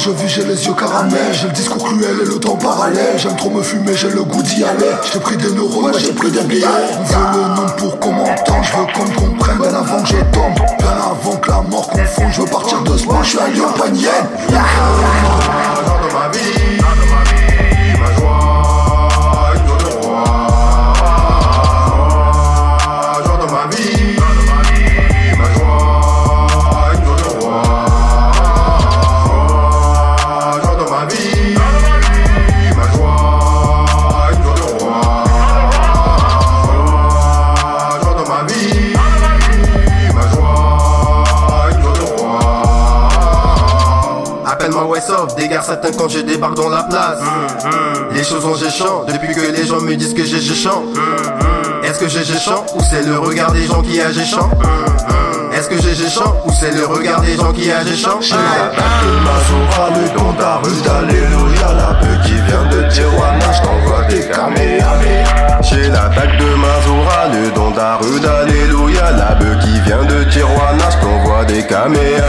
je vis, j'ai les yeux caramel. J'ai le discours cruel et le temps parallèle. J'aime trop me fumer, j'ai le goût d'y aller. J'ai pris des neurones, j'ai pris des billets. On veut le nom pour qu'on m'entende Je veux qu'on me comprenne bien avant que je tombe. Bien avant que la mort confonde Je veux partir de ce point, je suis un lion Appelle-moi West Off, dégare certains quand je débarque dans la place. Les choses ont géchant. Depuis que les gens me disent que j'ai géchant. Est-ce que j'ai géchant ou c'est le regard des gens qui a géchant? Est-ce que j'ai géchant ou c'est le regard des gens qui a géchant? J'ai l'attaque de Mazora, le don d'Arus d'Alléluia. La peu qui vient de Tijuana, je t'envoie des kamehameha. J'ai l'attaque de Mazora, le don d'Arud, alléluia La bœuf qui vient de Tijuana, je t'envoie des kamehameha